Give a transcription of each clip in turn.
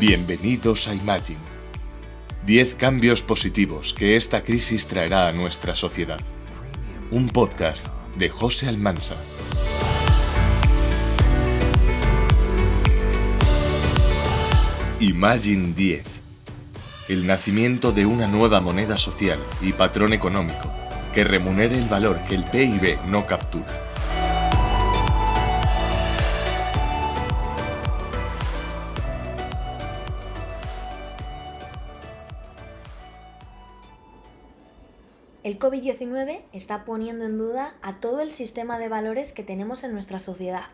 Bienvenidos a Imagine. 10 cambios positivos que esta crisis traerá a nuestra sociedad. Un podcast de José Almansa. Imagine 10. El nacimiento de una nueva moneda social y patrón económico que remunere el valor que el PIB no captura. El COVID-19 está poniendo en duda a todo el sistema de valores que tenemos en nuestra sociedad,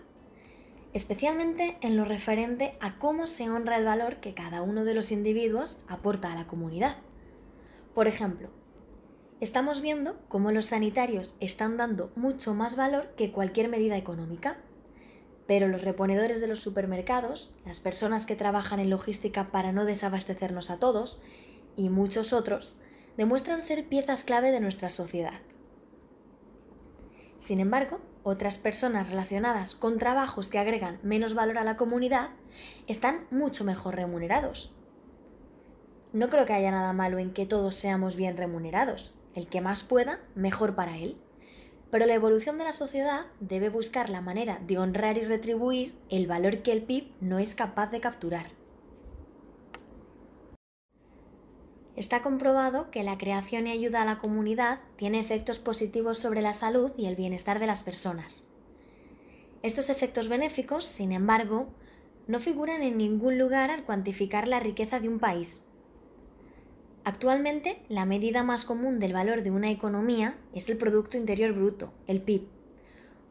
especialmente en lo referente a cómo se honra el valor que cada uno de los individuos aporta a la comunidad. Por ejemplo, estamos viendo cómo los sanitarios están dando mucho más valor que cualquier medida económica, pero los reponedores de los supermercados, las personas que trabajan en logística para no desabastecernos a todos y muchos otros, demuestran ser piezas clave de nuestra sociedad. Sin embargo, otras personas relacionadas con trabajos que agregan menos valor a la comunidad están mucho mejor remunerados. No creo que haya nada malo en que todos seamos bien remunerados. El que más pueda, mejor para él. Pero la evolución de la sociedad debe buscar la manera de honrar y retribuir el valor que el PIB no es capaz de capturar. Está comprobado que la creación y ayuda a la comunidad tiene efectos positivos sobre la salud y el bienestar de las personas. Estos efectos benéficos, sin embargo, no figuran en ningún lugar al cuantificar la riqueza de un país. Actualmente, la medida más común del valor de una economía es el Producto Interior Bruto, el PIB,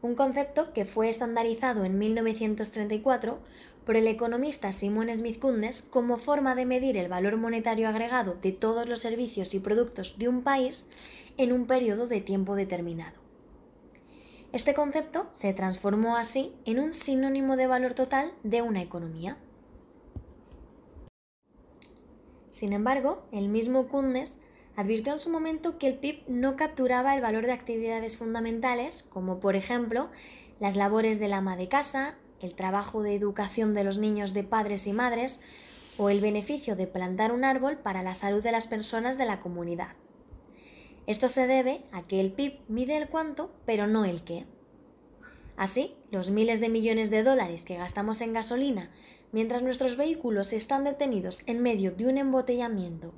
un concepto que fue estandarizado en 1934 por el economista Simon Smith Kundes como forma de medir el valor monetario agregado de todos los servicios y productos de un país en un periodo de tiempo determinado. Este concepto se transformó así en un sinónimo de valor total de una economía. Sin embargo, el mismo Kundes advirtió en su momento que el PIB no capturaba el valor de actividades fundamentales, como por ejemplo las labores del ama de casa, el trabajo de educación de los niños de padres y madres, o el beneficio de plantar un árbol para la salud de las personas de la comunidad. Esto se debe a que el PIB mide el cuánto, pero no el qué. Así, los miles de millones de dólares que gastamos en gasolina mientras nuestros vehículos están detenidos en medio de un embotellamiento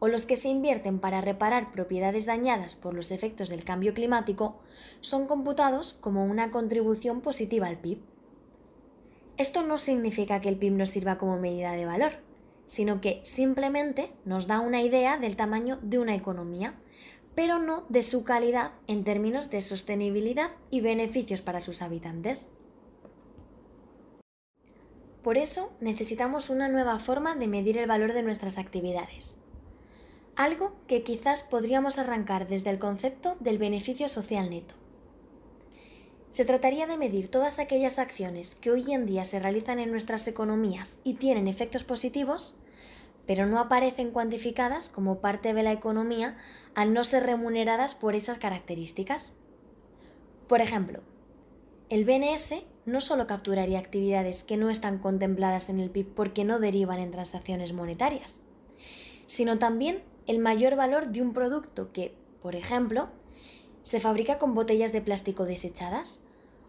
o los que se invierten para reparar propiedades dañadas por los efectos del cambio climático son computados como una contribución positiva al PIB. Esto no significa que el PIB nos sirva como medida de valor, sino que simplemente nos da una idea del tamaño de una economía, pero no de su calidad en términos de sostenibilidad y beneficios para sus habitantes. Por eso necesitamos una nueva forma de medir el valor de nuestras actividades algo que quizás podríamos arrancar desde el concepto del beneficio social neto. Se trataría de medir todas aquellas acciones que hoy en día se realizan en nuestras economías y tienen efectos positivos, pero no aparecen cuantificadas como parte de la economía al no ser remuneradas por esas características. Por ejemplo, el BNS no solo capturaría actividades que no están contempladas en el PIB porque no derivan en transacciones monetarias, sino también el mayor valor de un producto que, por ejemplo, se fabrica con botellas de plástico desechadas,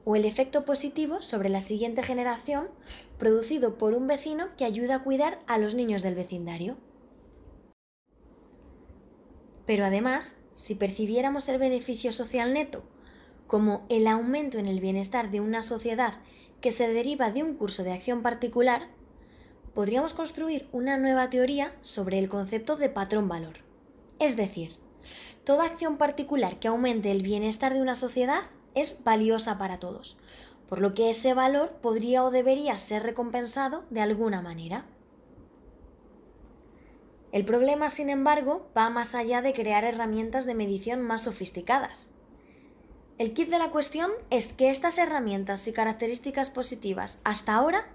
o el efecto positivo sobre la siguiente generación producido por un vecino que ayuda a cuidar a los niños del vecindario. Pero además, si percibiéramos el beneficio social neto como el aumento en el bienestar de una sociedad que se deriva de un curso de acción particular, podríamos construir una nueva teoría sobre el concepto de patrón valor. Es decir, toda acción particular que aumente el bienestar de una sociedad es valiosa para todos, por lo que ese valor podría o debería ser recompensado de alguna manera. El problema, sin embargo, va más allá de crear herramientas de medición más sofisticadas. El kit de la cuestión es que estas herramientas y características positivas hasta ahora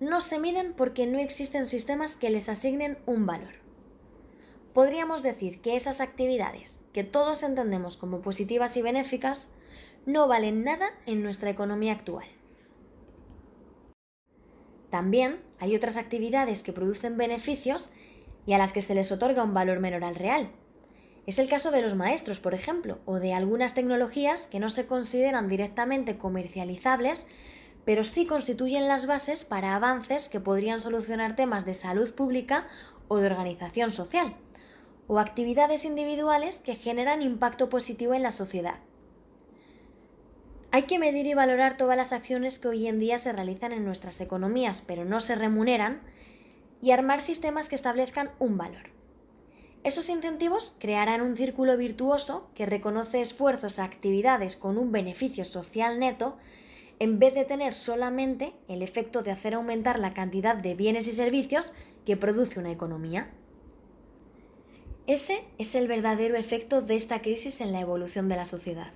no se miden porque no existen sistemas que les asignen un valor. Podríamos decir que esas actividades, que todos entendemos como positivas y benéficas, no valen nada en nuestra economía actual. También hay otras actividades que producen beneficios y a las que se les otorga un valor menor al real. Es el caso de los maestros, por ejemplo, o de algunas tecnologías que no se consideran directamente comercializables, pero sí constituyen las bases para avances que podrían solucionar temas de salud pública o de organización social, o actividades individuales que generan impacto positivo en la sociedad. Hay que medir y valorar todas las acciones que hoy en día se realizan en nuestras economías, pero no se remuneran, y armar sistemas que establezcan un valor. Esos incentivos crearán un círculo virtuoso que reconoce esfuerzos a actividades con un beneficio social neto en vez de tener solamente el efecto de hacer aumentar la cantidad de bienes y servicios que produce una economía. Ese es el verdadero efecto de esta crisis en la evolución de la sociedad.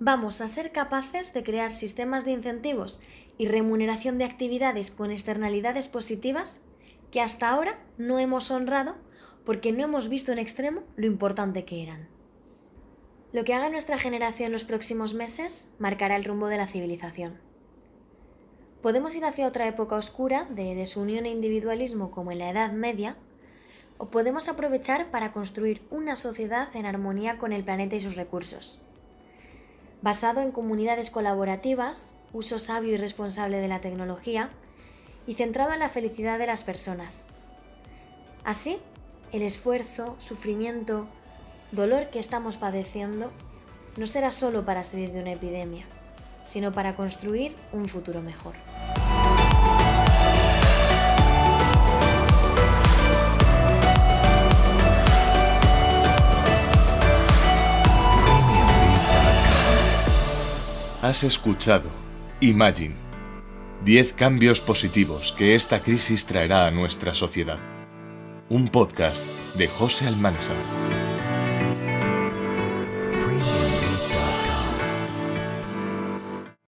Vamos a ser capaces de crear sistemas de incentivos y remuneración de actividades con externalidades positivas que hasta ahora no hemos honrado porque no hemos visto en extremo lo importante que eran. Lo que haga nuestra generación en los próximos meses marcará el rumbo de la civilización. Podemos ir hacia otra época oscura de desunión e individualismo como en la Edad Media, o podemos aprovechar para construir una sociedad en armonía con el planeta y sus recursos. Basado en comunidades colaborativas, uso sabio y responsable de la tecnología, y centrado en la felicidad de las personas. Así, el esfuerzo, sufrimiento, dolor que estamos padeciendo no será solo para salir de una epidemia, sino para construir un futuro mejor. Has escuchado Imagine 10 cambios positivos que esta crisis traerá a nuestra sociedad. Un podcast de José Almanza.